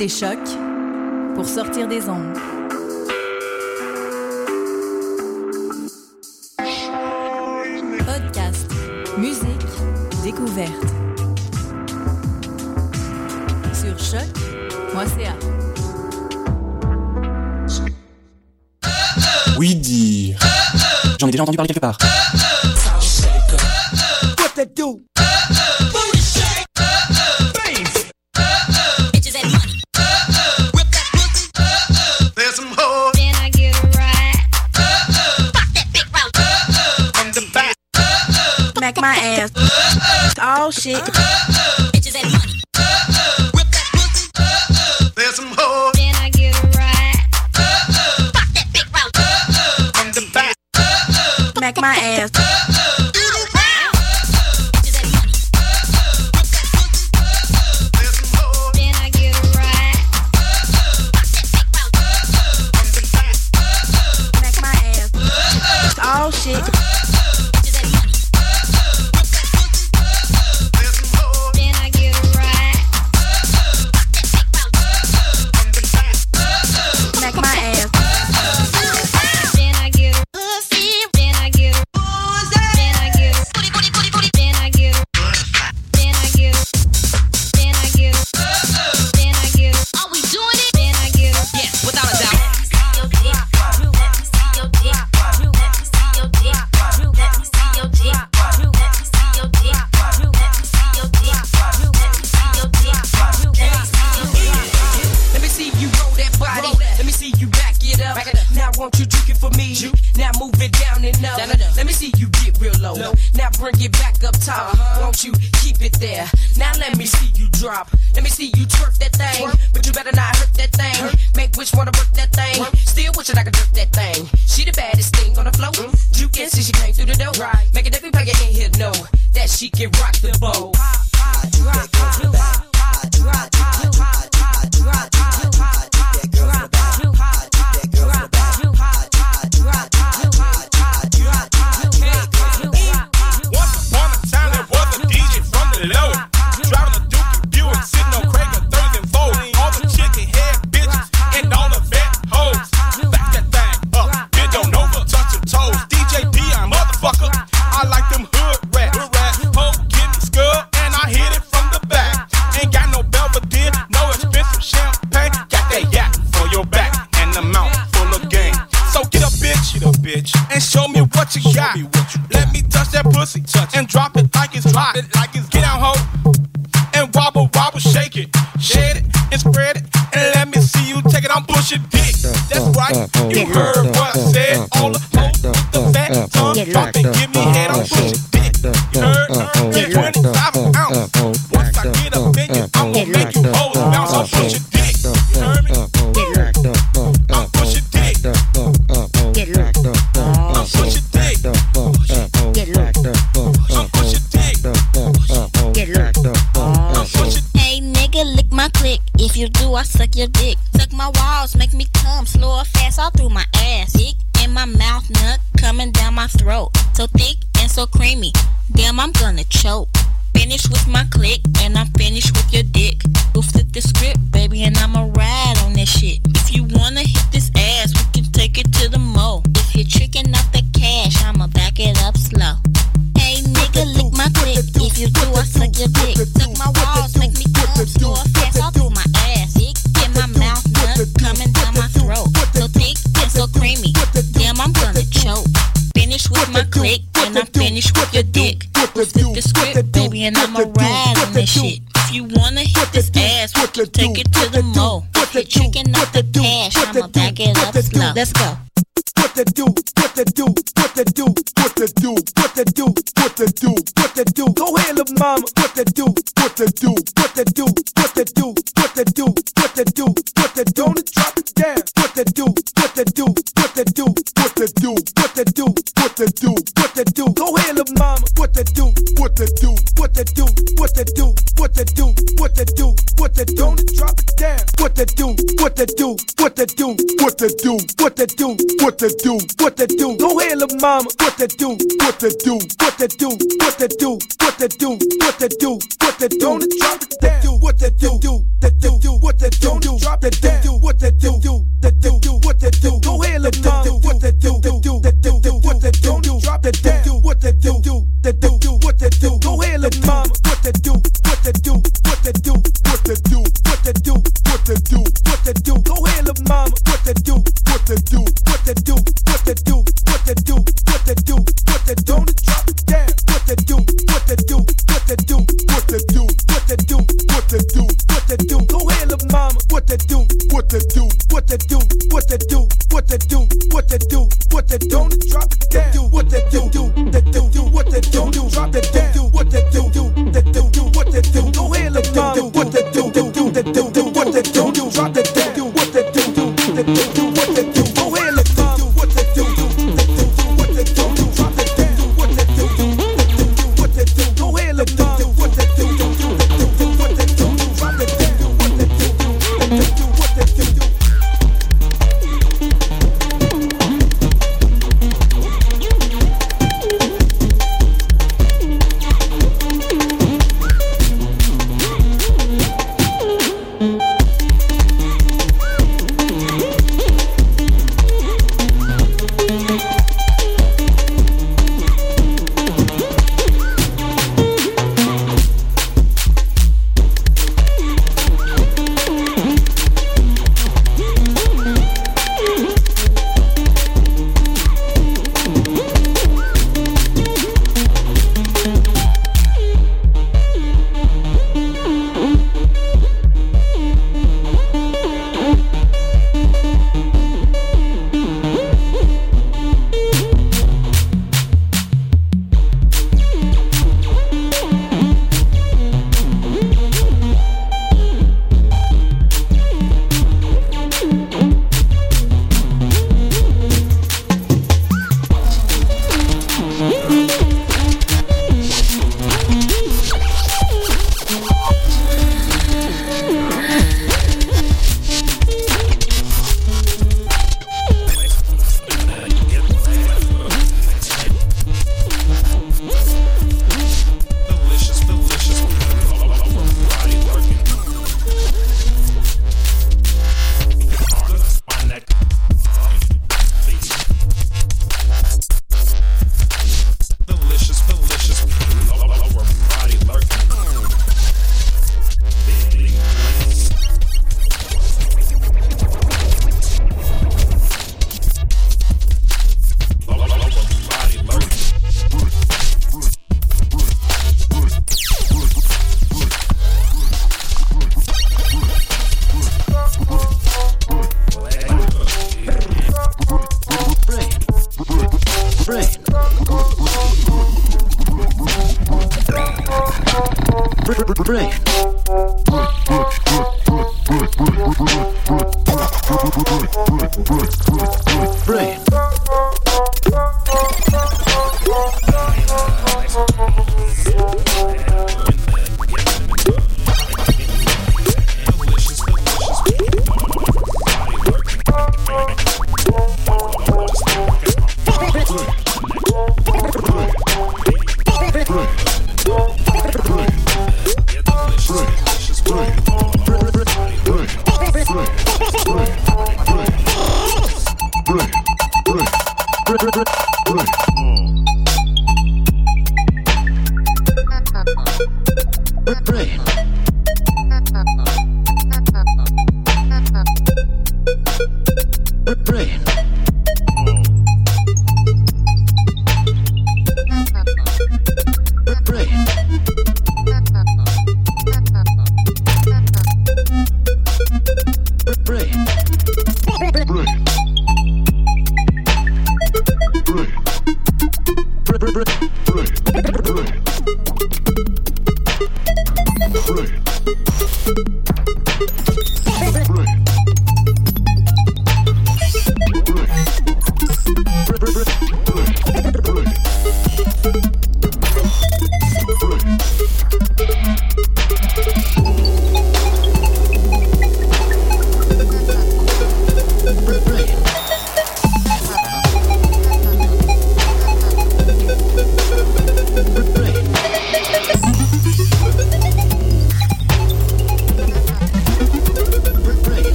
écoutez Choc pour sortir des ondes. Podcast, musique, découverte. Sur choc.ca. Oui, dit. J'en ai déjà entendu parler quelque part. suck your What to do? What to do? What to do? What to do? Go ahead, little mama. What to do? What to do? What to do? What to do? What to do? What to do? What to do? Don't drop it down. What to do? What to do? What to do? Don't? Drop it down. What to do?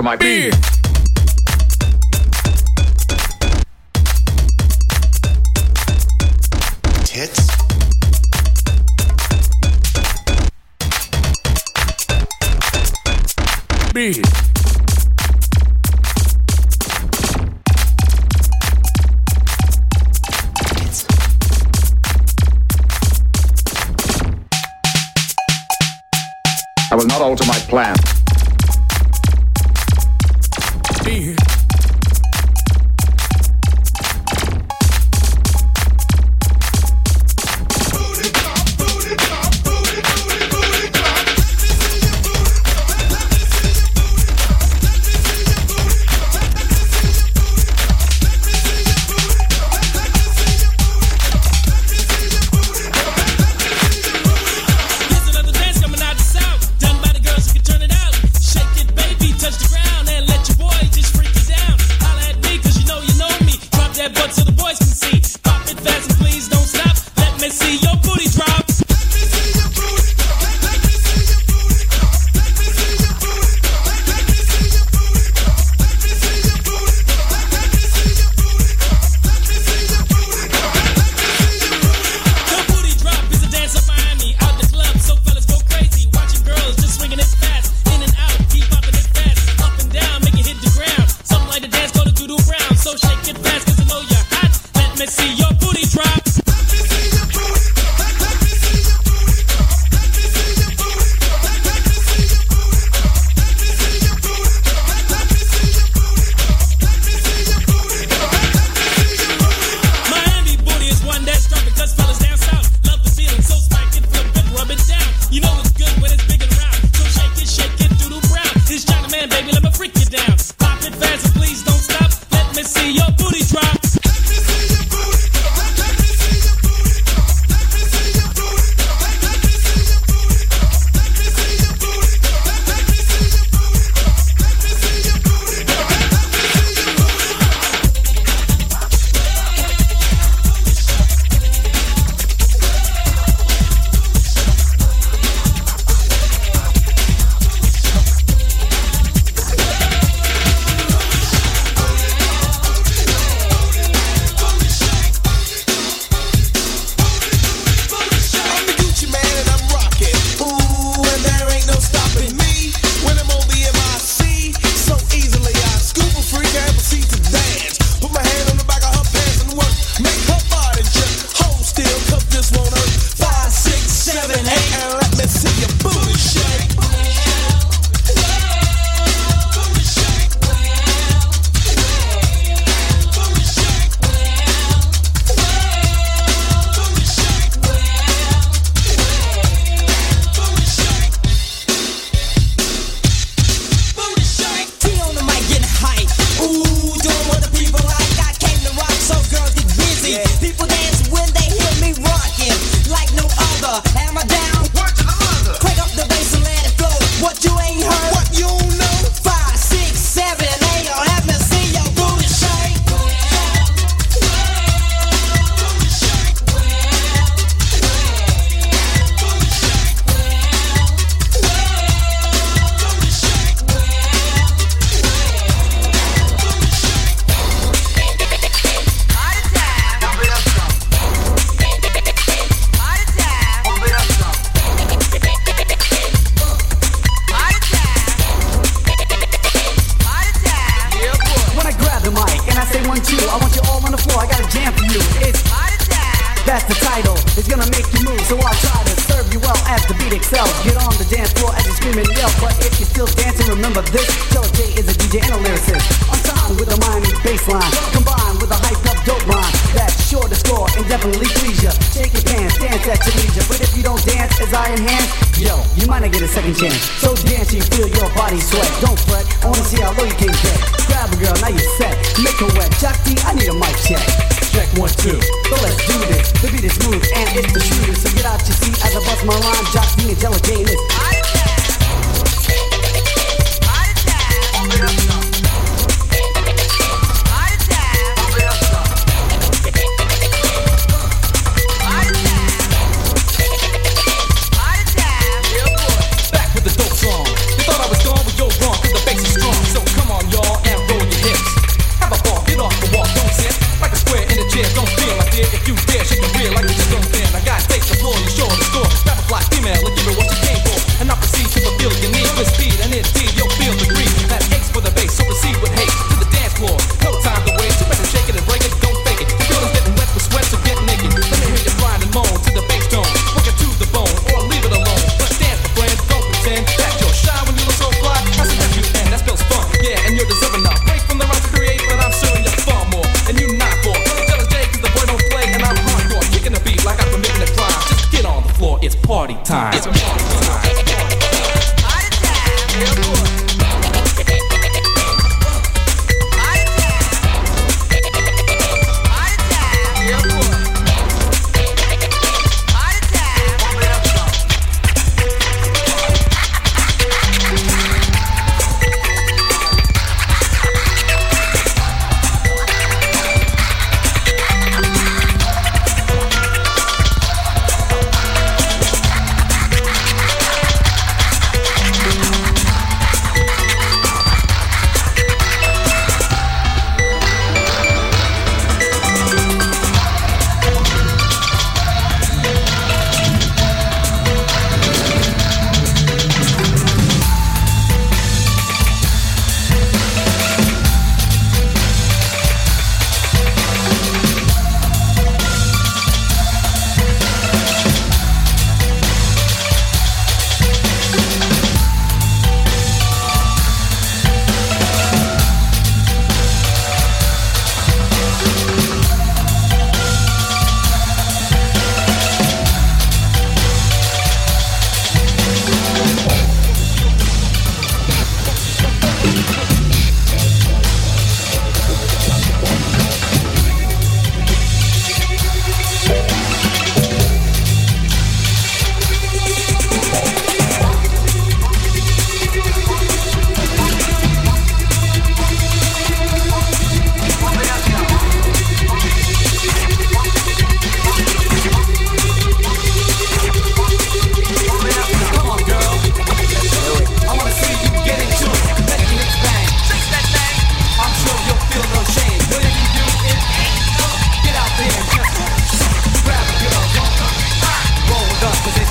Not my Beard.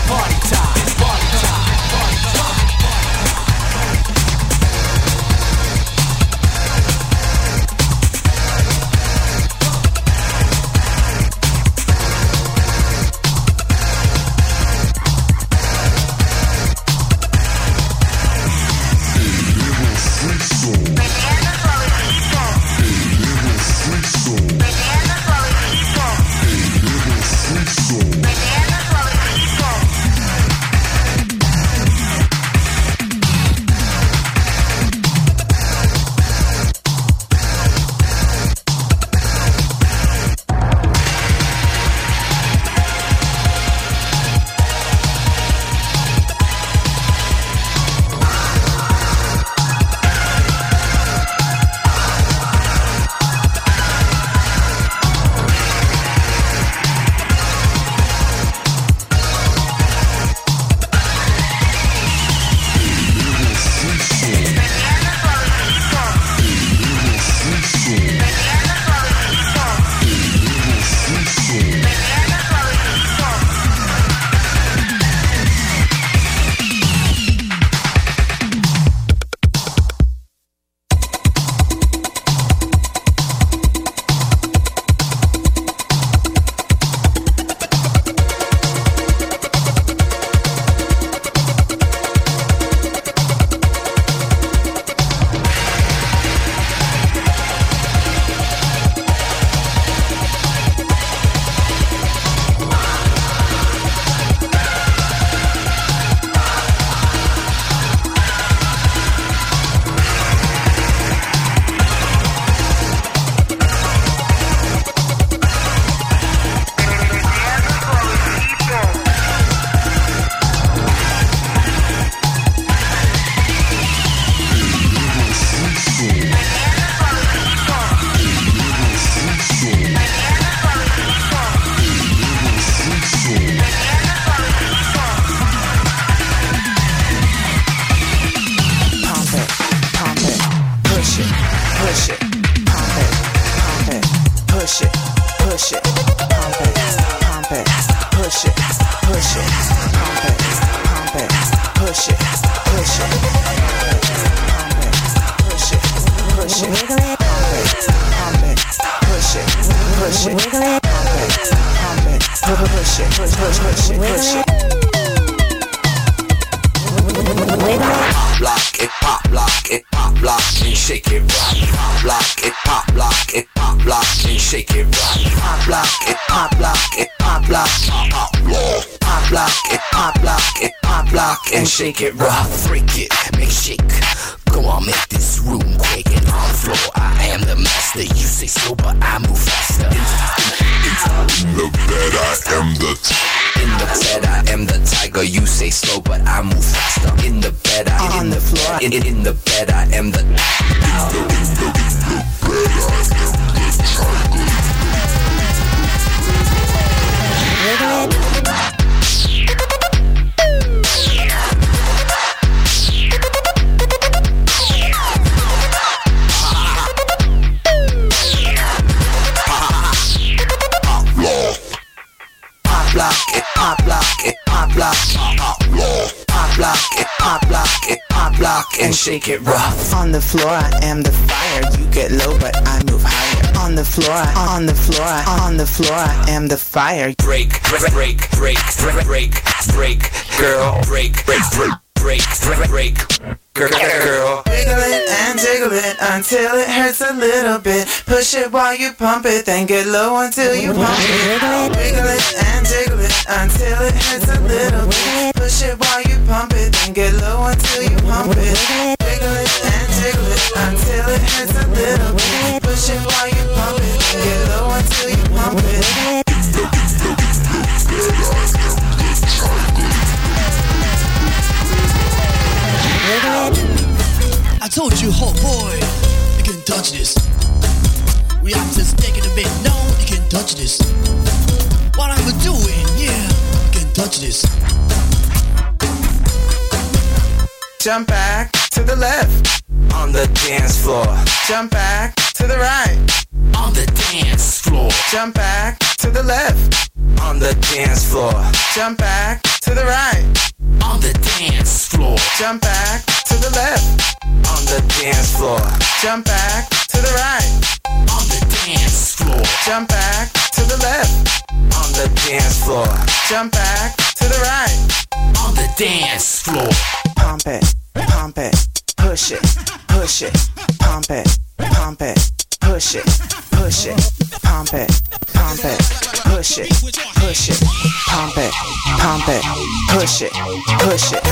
party. Pop lock, pop lock. Pop lock it, pop lock it, pop lock and shake it rough. On the floor, I am the fire. You get low, but I move higher. On the floor, on the floor, on the floor, I am the fire. Break, break, break, break, break, break, girl, break, break, break, break, break, girl. Wiggle it and jiggle it until it hurts a little bit. Push it while you pump it, then get low until you pump it. Wiggle it and jiggle it until it hurts a little bit. Push it while you pump it, then get low until you pump it. Wiggle it and jiggle it until it hurts a little bit. Push it while you pump it, then get low until you pump it. I told you, oh boy, you can touch this. We have to take it a bit. No, you can touch this. What I'm doing, yeah, you can touch this. Jump back to the left. On the dance floor, Jump back to the right. on the dance floor, Jump back to the left. on the dance floor, Jump back to the right. on the dance floor, Jump back to the left. on the dance floor, Jump back to the right. on the dance floor, Jump back to the left. on the dance floor, Jump back to the right. on the dance floor. Pump it, pump it, push it, push it, pump it, pump it, push it, push it, pump it, pump it, push it, push it, pump it, pump it, push it, push it.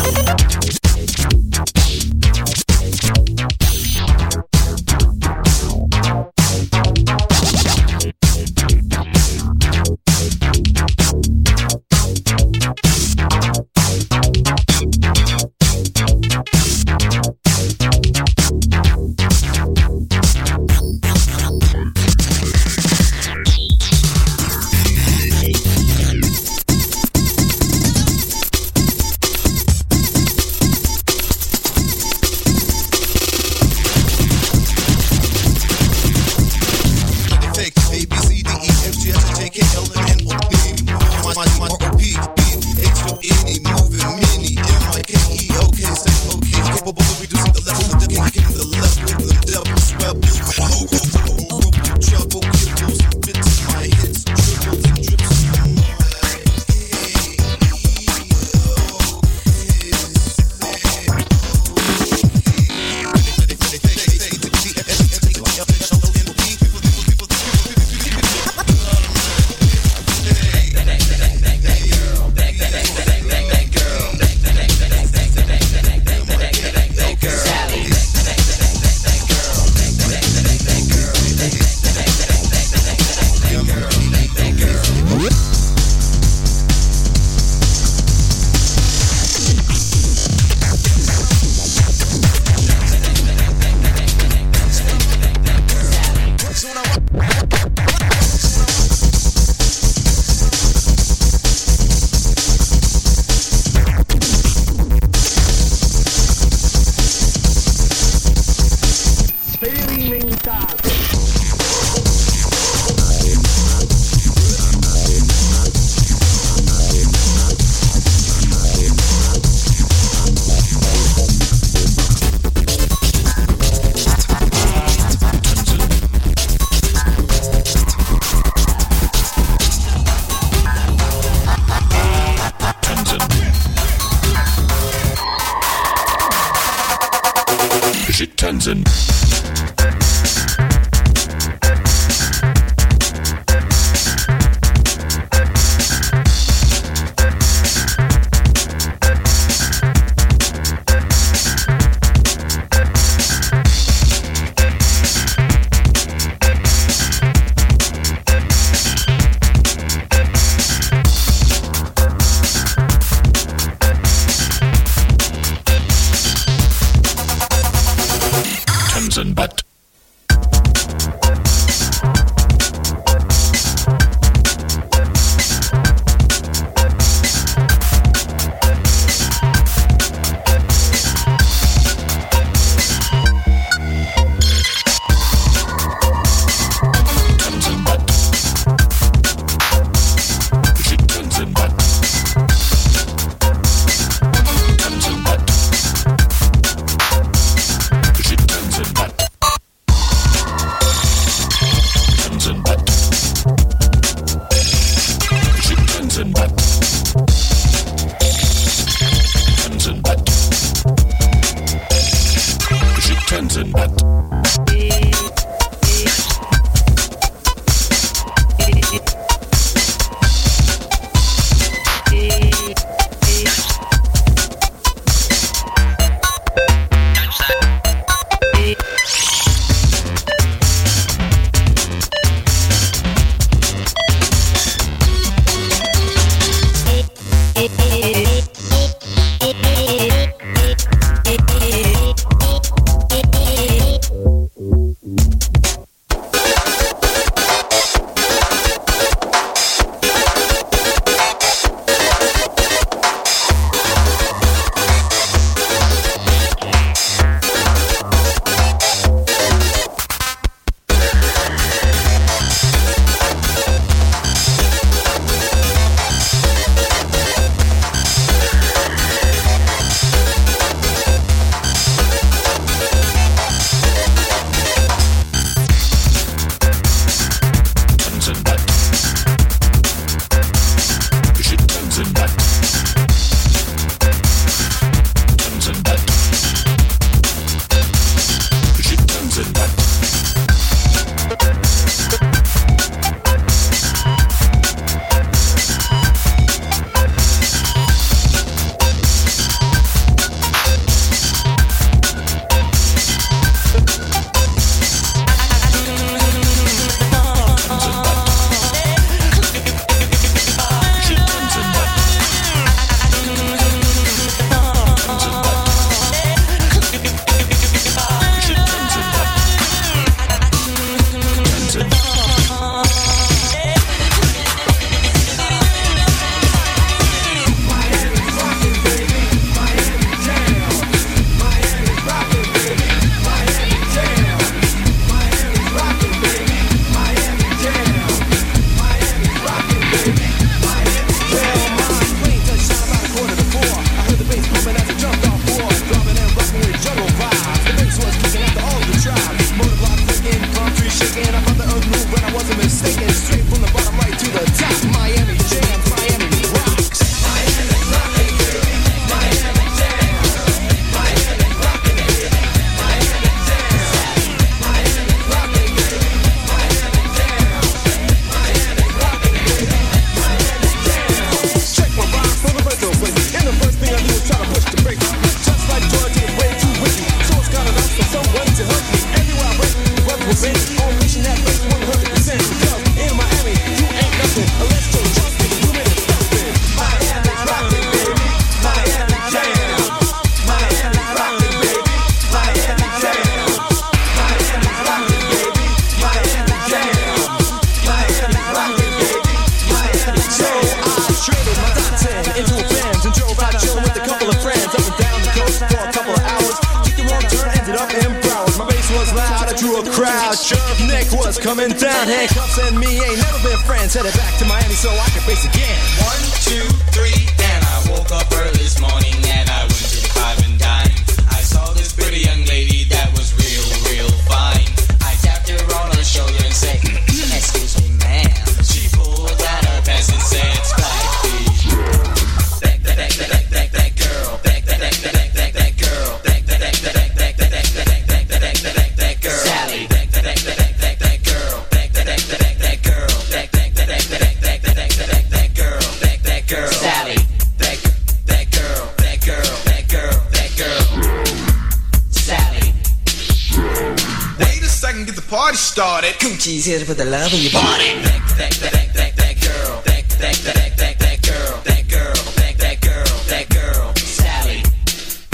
for the love of your body. That, that, that, that, that girl, that, that, that, that, that girl, that girl, that, that girl, that girl, Sally.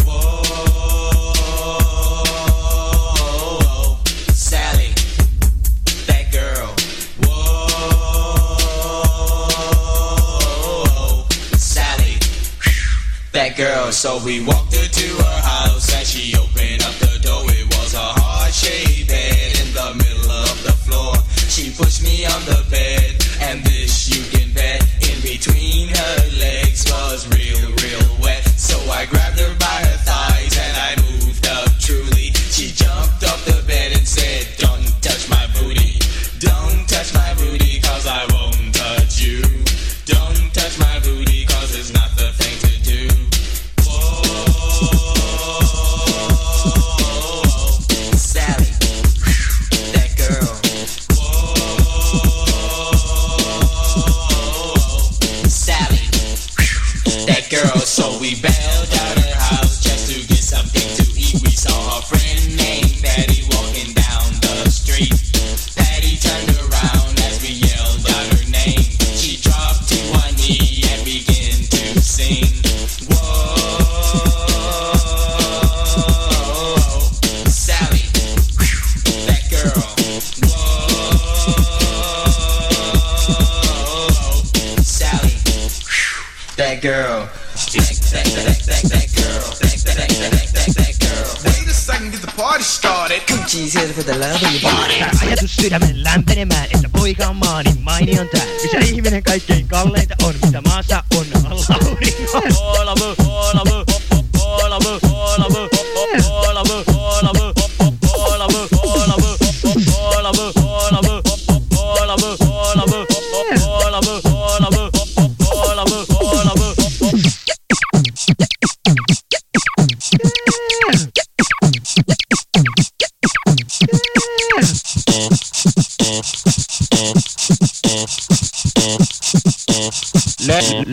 Whoa, Sally, that girl. Whoa, Sally, that girl. So we walk. Opinion Time.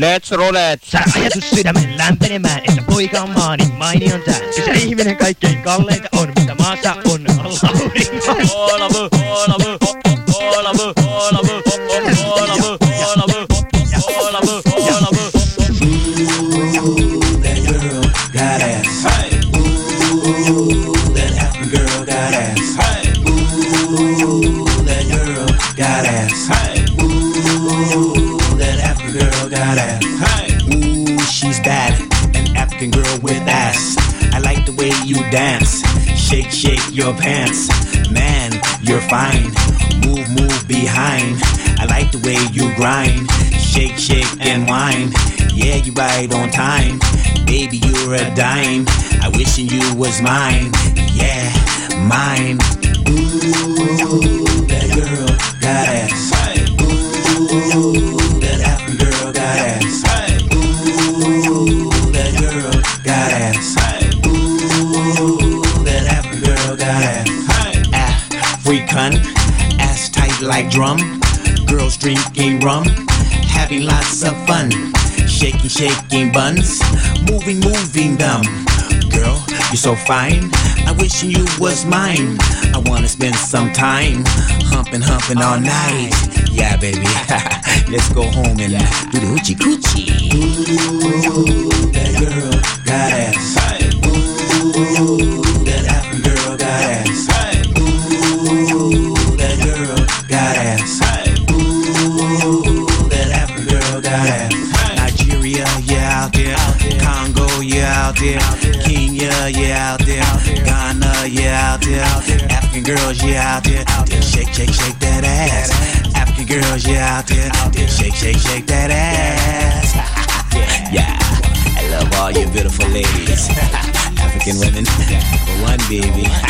Let's roulette! Sä ajatus sydämellään menemään, että poika on maani, mainion tää. Isä ihminen kaikkein kalleinta on, mitä maassa on. Laurinko. dance. Shake, shake your pants. Man, you're fine. Move, move behind. I like the way you grind. Shake, shake and whine. Yeah, you right on time. Baby, you're a dime. I wishing you was mine. Yeah, mine. Ooh, that girl, that ass. Ooh. Like drum. Girls drinking rum. Having lots of fun. Shaking, shaking buns. Moving, moving them. Girl, you're so fine. I wish you was mine. I wanna spend some time humping, humping all night. Yeah, baby. Let's go home and do the hoochie coochie. Ooh, that girl Shake, that ass. yeah, I love all you beautiful ladies. African women, one baby.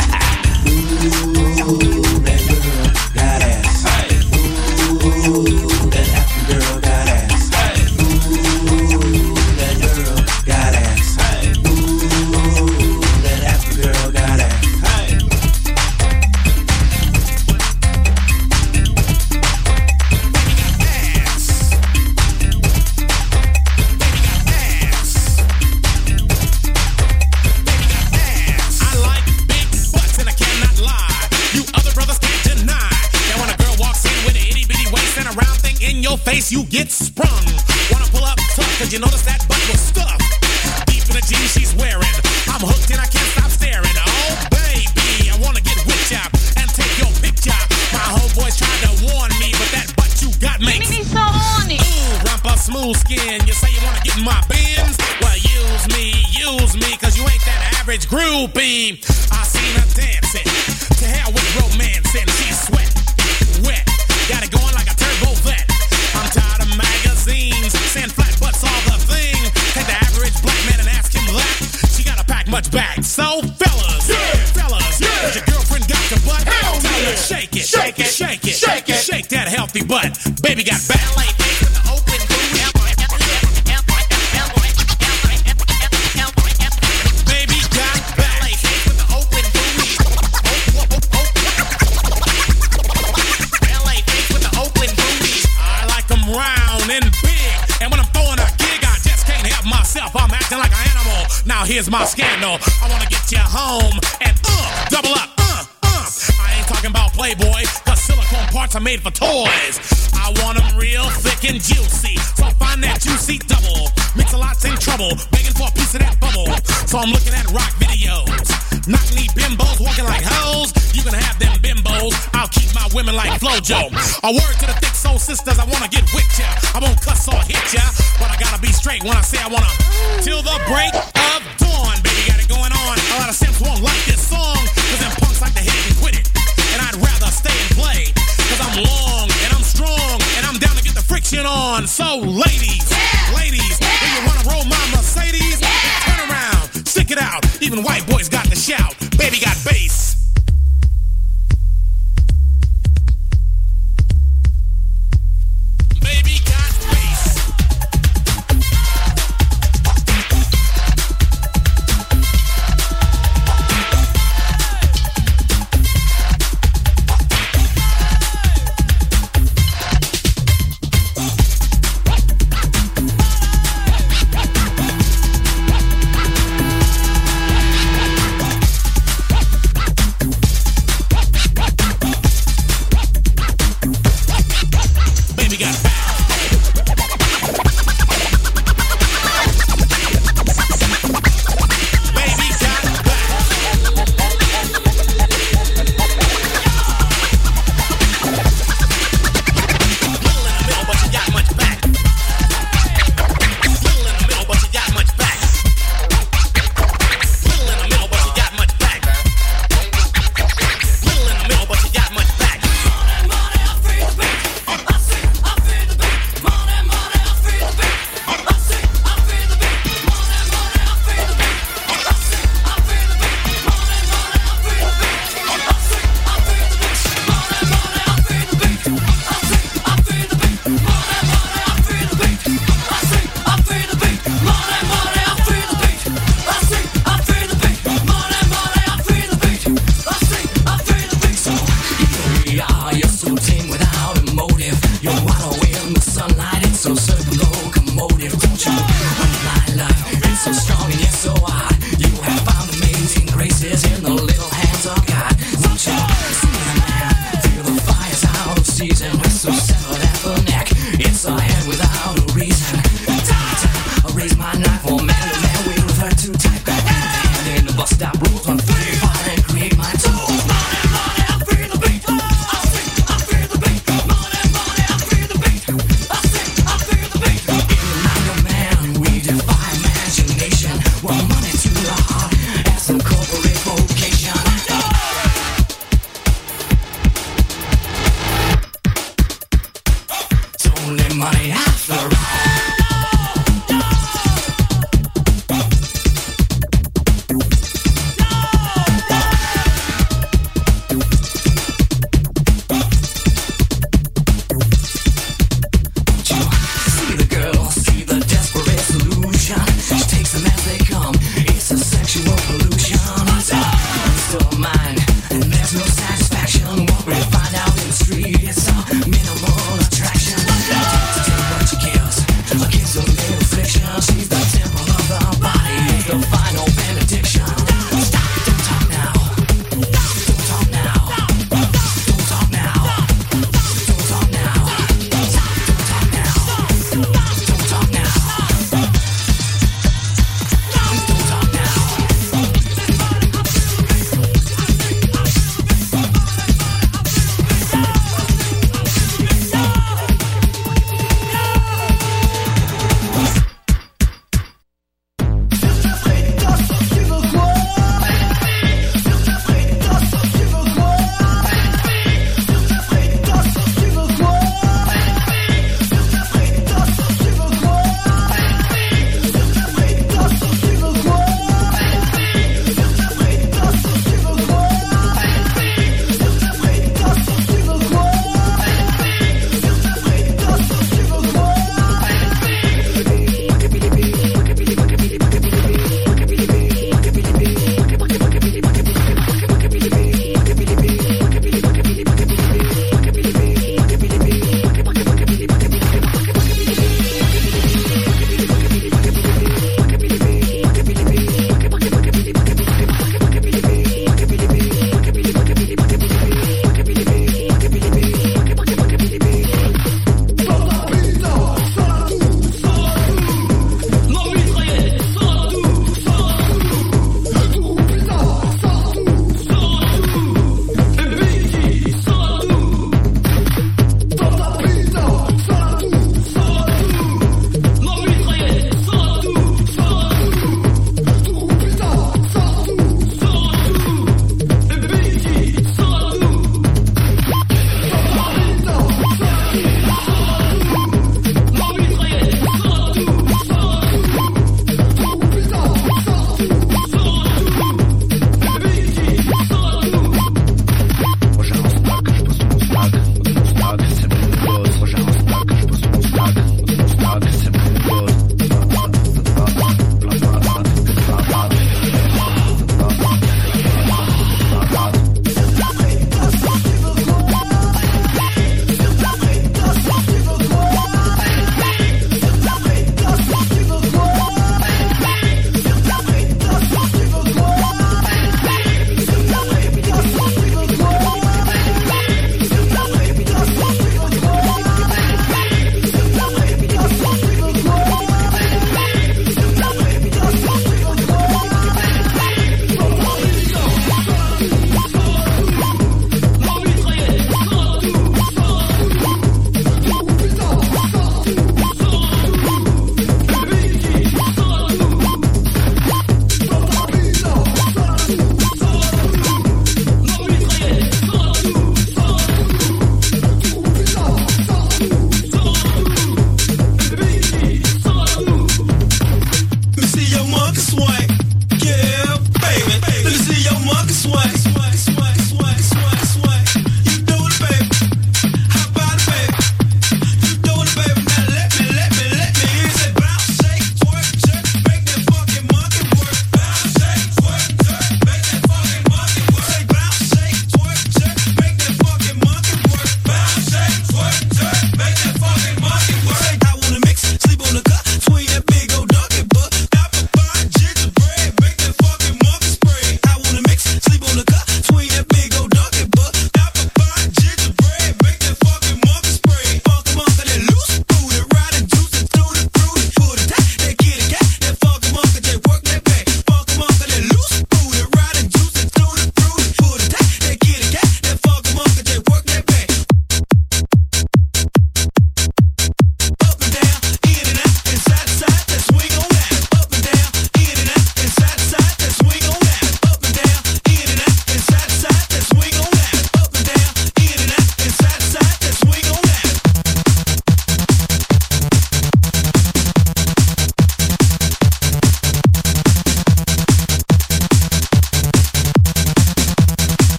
Shake it, shake it, shake it, shake that healthy butt. Baby got ballet feet with the open booty. Baby got ballet feet with the open booty. Ballet feet with the open booty. I like 'em round and big. And when I'm throwing a gig, I just can't help myself. I'm acting like an animal. Now here's my scandal. I wanna get you home are made for toys. I want 'em real thick and juicy. So I find that juicy double. Mix-a-Lot's in trouble, begging for a piece of that bubble. So I'm looking at rock videos. Knock knee bimbos walking like hoes. You can have them bimbos. I'll keep my women like Flojo. A word to the thick soul sisters, I wanna get with ya. I won't cuss or hit ya, but I gotta be straight when I say I wanna. Till the break of So, ladies, ladies, if you wanna roll my Mercedes, turn around, stick it out. Even white boys got the shout.